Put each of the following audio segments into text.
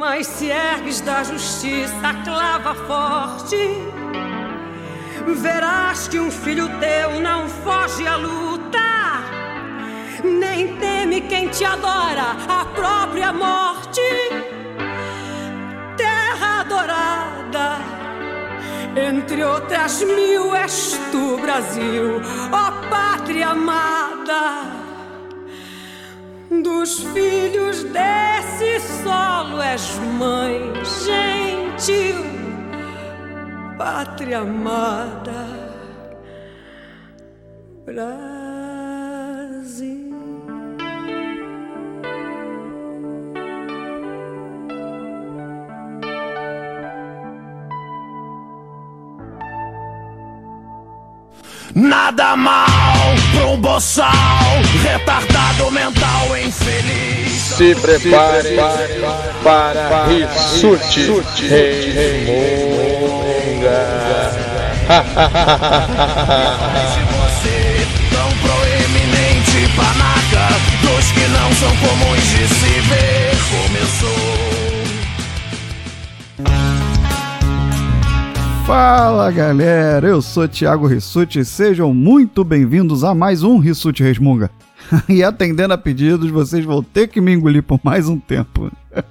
Mas se ergues da justiça clava forte, verás que um filho teu não foge à luta, nem teme quem te adora a própria morte. Terra adorada, entre outras mil és tu, Brasil, ó pátria amada. Dos filhos desse solo és mãe gentil, pátria amada, Brasil. Nada mal pra um boçal, retardado. Se prepare, para, Rissuti Reimonga. Você tão proeminente panaca, dos que não são comuns de se ver, começou. Fala galera, eu sou Thiago Rissuti e sejam muito bem-vindos a mais um Rissuti Resmunga. e atendendo a pedidos, vocês vão ter que me engolir por mais um tempo.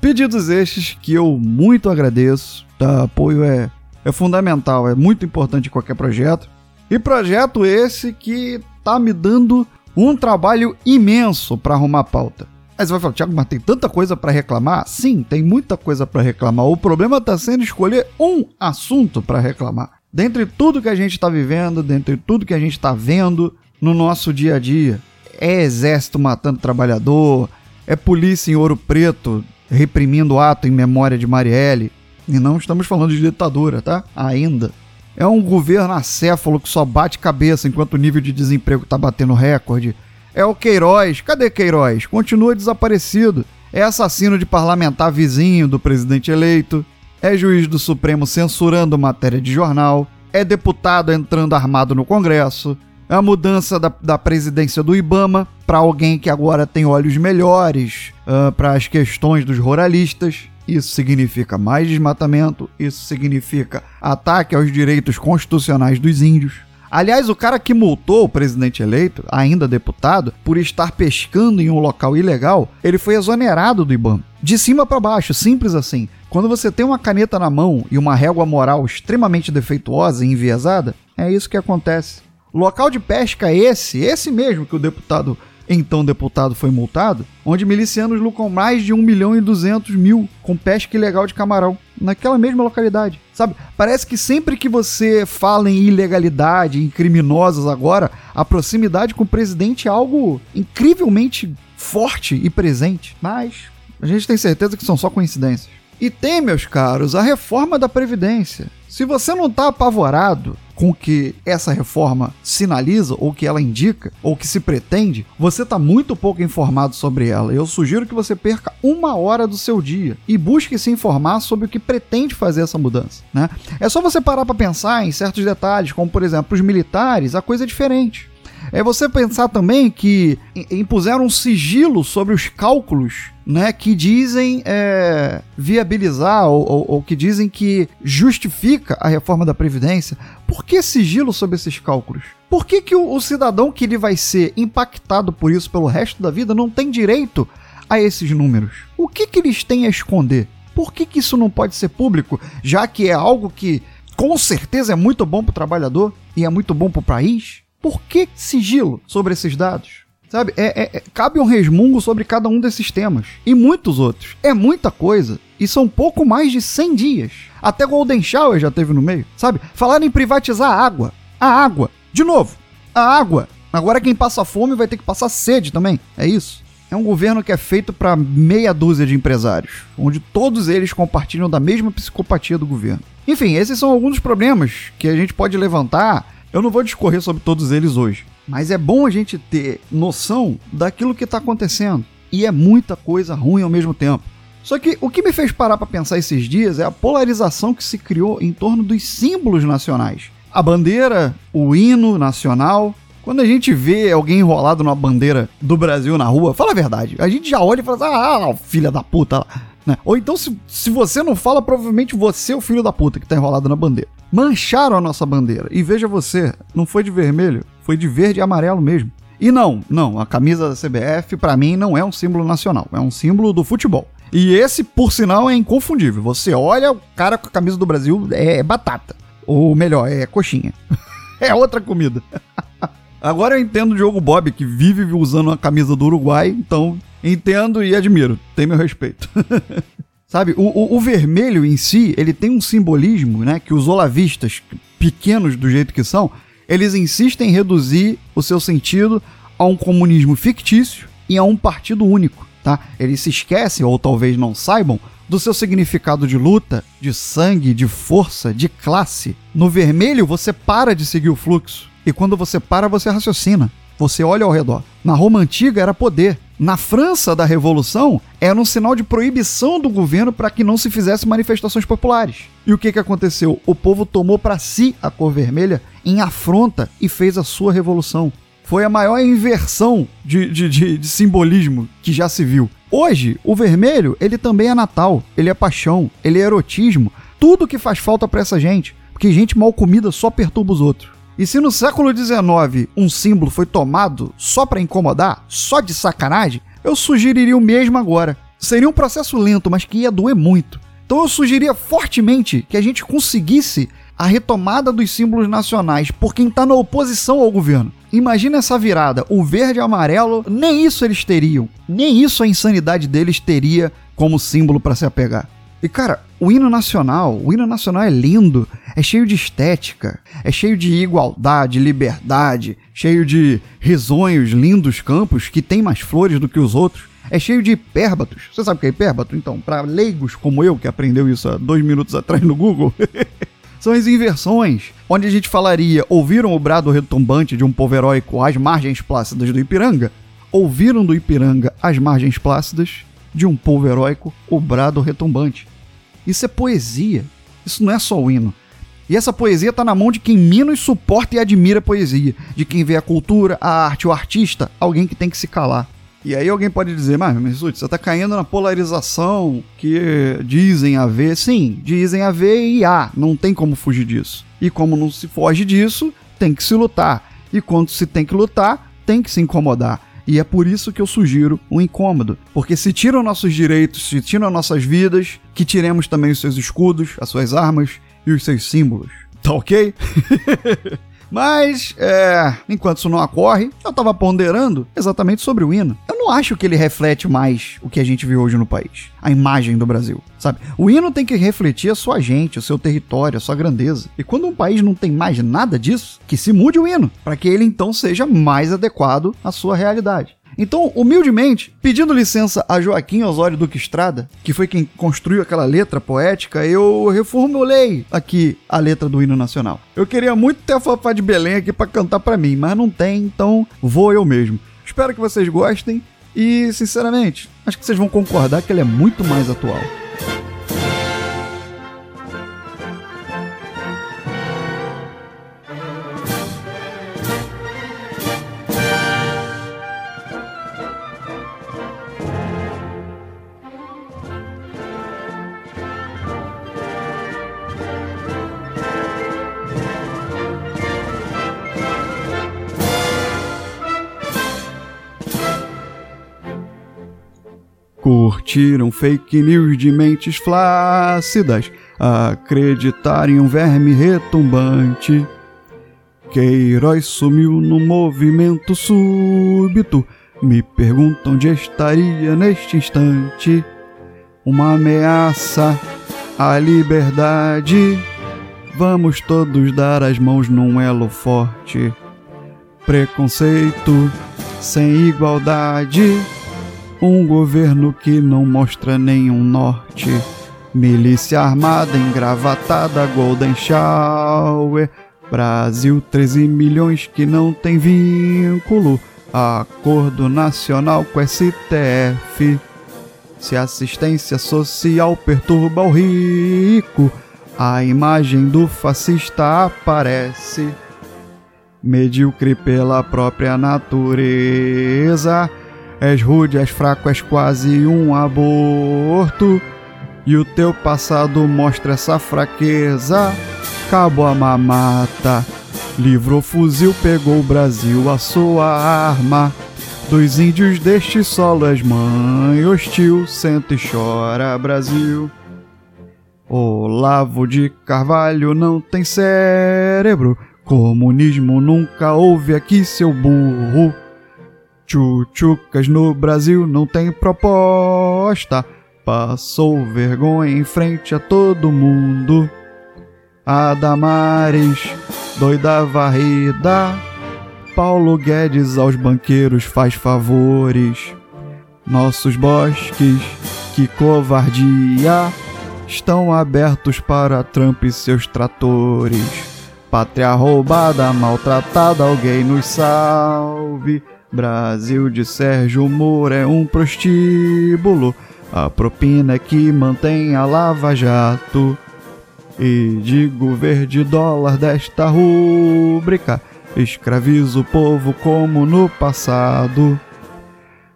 pedidos estes que eu muito agradeço, tá? Apoio é, é fundamental, é muito importante em qualquer projeto. E projeto esse que tá me dando um trabalho imenso para arrumar pauta. Aí você vai falar, Thiago, mas tem tanta coisa para reclamar? Sim, tem muita coisa para reclamar. O problema está sendo escolher um assunto para reclamar. Dentre tudo que a gente está vivendo, dentre tudo que a gente está vendo no nosso dia a dia, é exército matando trabalhador, é polícia em ouro preto reprimindo ato em memória de Marielle. E não estamos falando de ditadura, tá? Ainda. É um governo acéfalo que só bate cabeça enquanto o nível de desemprego está batendo recorde é o Queiroz. Cadê Queiroz? Continua desaparecido. É assassino de parlamentar vizinho do presidente eleito. É juiz do Supremo censurando matéria de jornal. É deputado entrando armado no Congresso. É a mudança da, da presidência do Ibama para alguém que agora tem olhos melhores uh, para as questões dos ruralistas. Isso significa mais desmatamento, isso significa ataque aos direitos constitucionais dos índios. Aliás, o cara que multou o presidente eleito, ainda deputado, por estar pescando em um local ilegal, ele foi exonerado do IBAMA. De cima para baixo, simples assim. Quando você tem uma caneta na mão e uma régua moral extremamente defeituosa e enviesada, é isso que acontece. Local de pesca é esse, esse mesmo que o deputado então deputado foi multado, onde milicianos lucram mais de 1 milhão e 200 mil com pesca ilegal de camarão, naquela mesma localidade. Sabe? Parece que sempre que você fala em ilegalidade, em criminosos agora, a proximidade com o presidente é algo incrivelmente forte e presente. Mas a gente tem certeza que são só coincidências. E tem, meus caros, a reforma da Previdência. Se você não está apavorado com que essa reforma sinaliza, ou que ela indica, ou que se pretende, você está muito pouco informado sobre ela. Eu sugiro que você perca uma hora do seu dia e busque se informar sobre o que pretende fazer essa mudança. Né? É só você parar para pensar em certos detalhes, como por exemplo, os militares, a coisa é diferente. É você pensar também que impuseram um sigilo sobre os cálculos né, que dizem é, viabilizar ou, ou, ou, que dizem que justifica a reforma da Previdência. Por que sigilo sobre esses cálculos? Por que, que o, o cidadão que ele vai ser impactado por isso pelo resto da vida não tem direito a esses números? O que, que eles têm a esconder? Por que, que isso não pode ser público, já que é algo que com certeza é muito bom para o trabalhador e é muito bom para o país? Por que sigilo sobre esses dados? Sabe? É, é, é, cabe um resmungo sobre cada um desses temas. E muitos outros. É muita coisa. E são pouco mais de 100 dias. Até Golden Shower já teve no meio. Sabe? Falaram em privatizar a água. A água. De novo. A água. Agora quem passa fome vai ter que passar sede também. É isso. É um governo que é feito para meia dúzia de empresários, onde todos eles compartilham da mesma psicopatia do governo. Enfim, esses são alguns dos problemas que a gente pode levantar. Eu não vou discorrer sobre todos eles hoje, mas é bom a gente ter noção daquilo que está acontecendo. E é muita coisa ruim ao mesmo tempo. Só que o que me fez parar para pensar esses dias é a polarização que se criou em torno dos símbolos nacionais. A bandeira, o hino nacional. Quando a gente vê alguém enrolado numa bandeira do Brasil na rua, fala a verdade. A gente já olha e fala assim, ah, filha da puta. Né? Ou então, se, se você não fala, provavelmente você é o filho da puta que tá enrolado na bandeira. Mancharam a nossa bandeira. E veja você, não foi de vermelho, foi de verde e amarelo mesmo. E não, não, a camisa da CBF para mim não é um símbolo nacional, é um símbolo do futebol. E esse, por sinal, é inconfundível. Você olha o cara com a camisa do Brasil, é batata. Ou melhor, é coxinha. é outra comida. Agora eu entendo o Diogo Bob, que vive usando a camisa do Uruguai, então entendo e admiro. Tem meu respeito. Sabe, o, o, o, vermelho em si, ele tem um simbolismo, né, que os olavistas, pequenos do jeito que são, eles insistem em reduzir o seu sentido a um comunismo fictício e a um partido único, tá? Eles se esquecem, ou talvez não saibam, do seu significado de luta, de sangue, de força, de classe. No vermelho, você para de seguir o fluxo. E quando você para, você raciocina. Você olha ao redor. Na Roma antiga era poder. Na França da Revolução era um sinal de proibição do governo para que não se fizesse manifestações populares. E o que, que aconteceu? O povo tomou para si a cor vermelha em afronta e fez a sua revolução. Foi a maior inversão de, de, de, de simbolismo que já se viu. Hoje, o vermelho, ele também é Natal, ele é paixão, ele é erotismo, tudo que faz falta para essa gente, porque gente mal comida só perturba os outros. E se no século XIX um símbolo foi tomado só para incomodar, só de sacanagem, eu sugeriria o mesmo agora. Seria um processo lento, mas que ia doer muito. Então eu sugeriria fortemente que a gente conseguisse a retomada dos símbolos nacionais por quem está na oposição ao governo. Imagina essa virada, o verde e o amarelo, nem isso eles teriam, nem isso a insanidade deles teria como símbolo para se apegar. E cara, o hino nacional, o hino nacional é lindo, é cheio de estética, é cheio de igualdade, liberdade, cheio de risonhos, lindos campos que tem mais flores do que os outros. É cheio de hipérbatos. Você sabe o que é hipérbato? Então, para leigos como eu, que aprendeu isso há dois minutos atrás no Google, são as inversões, onde a gente falaria: ouviram o brado retumbante de um povo heróico às margens plácidas do Ipiranga? Ouviram do Ipiranga às margens plácidas de um povo heróico o brado retumbante. Isso é poesia. Isso não é só o hino. E essa poesia está na mão de quem menos suporta e admira a poesia, de quem vê a cultura, a arte, o artista, alguém que tem que se calar. E aí alguém pode dizer, mas, mas você está caindo na polarização que dizem haver. Sim, dizem haver e há, não tem como fugir disso. E como não se foge disso, tem que se lutar. E quando se tem que lutar, tem que se incomodar. E é por isso que eu sugiro um incômodo. Porque se tiram nossos direitos, se tiram nossas vidas, que tiremos também os seus escudos, as suas armas e os seus símbolos. Tá ok? Mas, é, enquanto isso não ocorre, eu tava ponderando exatamente sobre o hino. Eu não acho que ele reflete mais o que a gente vê hoje no país, a imagem do Brasil, sabe? O hino tem que refletir a sua gente, o seu território, a sua grandeza. E quando um país não tem mais nada disso, que se mude o hino, para que ele então seja mais adequado à sua realidade. Então, humildemente, pedindo licença a Joaquim Osório Duque Estrada, que foi quem construiu aquela letra poética, eu reformulei aqui a letra do hino nacional. Eu queria muito ter a Fafá de Belém aqui para cantar para mim, mas não tem, então vou eu mesmo. Espero que vocês gostem e, sinceramente, acho que vocês vão concordar que ele é muito mais atual. Curtiram fake news de mentes flácidas, acreditar em um verme retumbante. Queiroz sumiu no movimento súbito, me perguntam onde estaria neste instante. Uma ameaça à liberdade. Vamos todos dar as mãos num elo forte. Preconceito sem igualdade um governo que não mostra nenhum norte. Milícia armada, engravatada, Golden Shower. Brasil, 13 milhões que não tem vínculo. Acordo nacional com STF. Se assistência social perturba o rico, a imagem do fascista aparece. Medíocre pela própria natureza És rude, és fraco, és quase um aborto. E o teu passado mostra essa fraqueza. Cabo a mamata, livrou fuzil, pegou o Brasil a sua arma. Dos índios deste solo és mãe hostil, senta e chora, Brasil. Olavo de Carvalho não tem cérebro, comunismo nunca houve aqui, seu burro. Chuchucas no Brasil não tem proposta, passou vergonha em frente a todo mundo. Adamares, doida varrida, Paulo Guedes aos banqueiros faz favores. Nossos bosques, que covardia, estão abertos para Trump e seus tratores. Pátria roubada, maltratada, alguém nos salve. Brasil de Sérgio Moro é um prostíbulo. A propina é que mantém a Lava Jato. E digo verde dólar desta rúbrica escraviza o povo como no passado.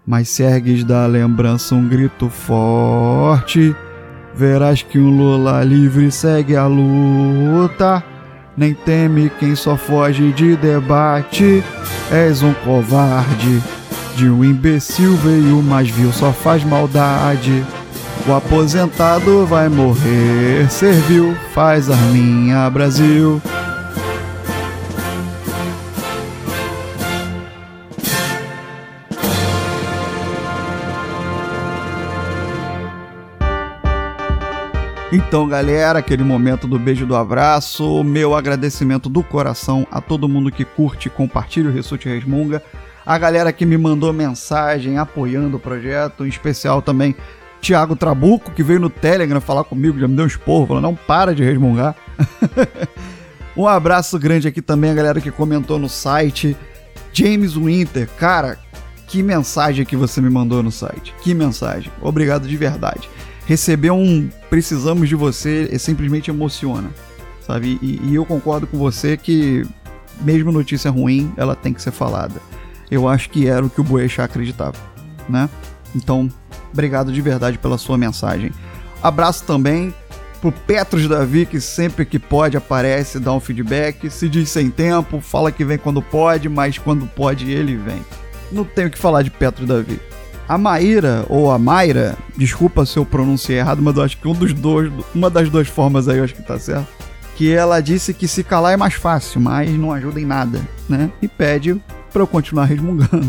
Mas se ergues da lembrança um grito forte, verás que um Lula livre segue a luta. Nem teme quem só foge de debate, és um covarde. De um imbecil veio mais vil, só faz maldade. O aposentado vai morrer, serviu, faz arminha Brasil. Então, galera, aquele momento do beijo do abraço, meu agradecimento do coração a todo mundo que curte compartilha o Ressute Resmunga, a galera que me mandou mensagem apoiando o projeto, em especial também Tiago Trabuco, que veio no Telegram falar comigo, já me deu um esporro, falou, não para de resmungar. um abraço grande aqui também a galera que comentou no site, James Winter, cara, que mensagem que você me mandou no site, que mensagem, obrigado de verdade receber um precisamos de você é simplesmente emociona, sabe? E, e, eu concordo com você que mesmo notícia ruim, ela tem que ser falada. Eu acho que era o que o Boechat acreditava, né? Então, obrigado de verdade pela sua mensagem. Abraço também pro Petros Davi, que sempre que pode aparece, dá um feedback, se diz sem tempo, fala que vem quando pode, mas quando pode ele vem. Não tenho o que falar de Petros Davi. A Maíra, ou a Mayra, desculpa se eu pronunciei errado, mas eu acho que um dos dois, uma das duas formas aí eu acho que tá certo. Que ela disse que se calar é mais fácil, mas não ajuda em nada, né? E pede para eu continuar resmungando.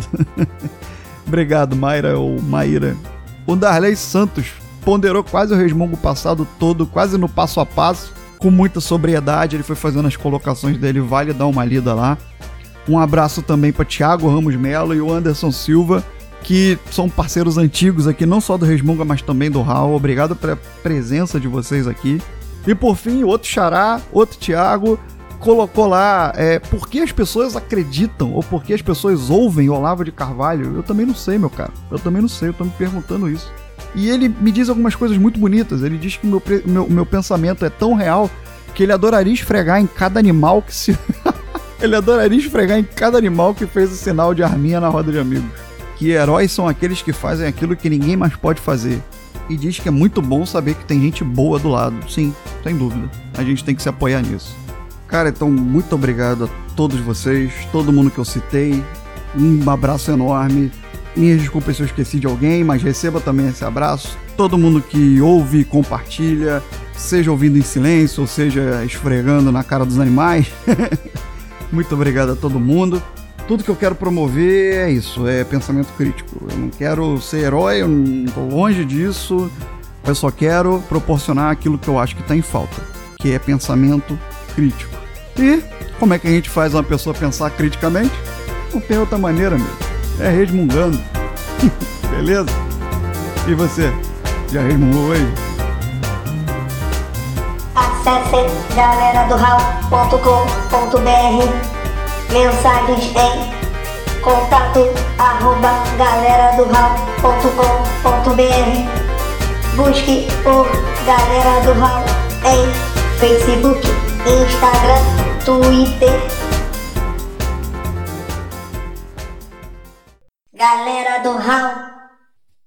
Obrigado, Mayra ou Maíra. O Darley Santos ponderou quase o resmungo passado todo, quase no passo a passo, com muita sobriedade. Ele foi fazendo as colocações dele, vale dar uma lida lá. Um abraço também para Thiago Ramos Melo e o Anderson Silva que são parceiros antigos aqui, não só do Resmunga, mas também do Raul. Obrigado pela presença de vocês aqui. E por fim, outro Xará, outro Thiago, colocou lá é, por que as pessoas acreditam ou por que as pessoas ouvem Olavo de Carvalho. Eu também não sei, meu cara. Eu também não sei, eu tô me perguntando isso. E ele me diz algumas coisas muito bonitas. Ele diz que meu, meu, meu pensamento é tão real que ele adoraria esfregar em cada animal que se. ele adoraria esfregar em cada animal que fez o sinal de arminha na roda de amigos que heróis são aqueles que fazem aquilo que ninguém mais pode fazer. E diz que é muito bom saber que tem gente boa do lado. Sim, sem dúvida. A gente tem que se apoiar nisso. Cara, então muito obrigado a todos vocês, todo mundo que eu citei. Um abraço enorme. Minhas desculpas se eu esqueci de alguém, mas receba também esse abraço. Todo mundo que ouve e compartilha, seja ouvindo em silêncio ou seja esfregando na cara dos animais. muito obrigado a todo mundo tudo que eu quero promover é isso, é pensamento crítico. Eu não quero ser herói, eu tô longe disso. Eu só quero proporcionar aquilo que eu acho que está em falta, que é pensamento crítico. E como é que a gente faz uma pessoa pensar criticamente? Não tem outra maneira mesmo. É resmungando. Beleza? E você? Já resmungou aí? Acesse galera do mensagens em contato arroba galera do Busque por Galera do Hall em Facebook, Instagram, Twitter. Galera do Hall.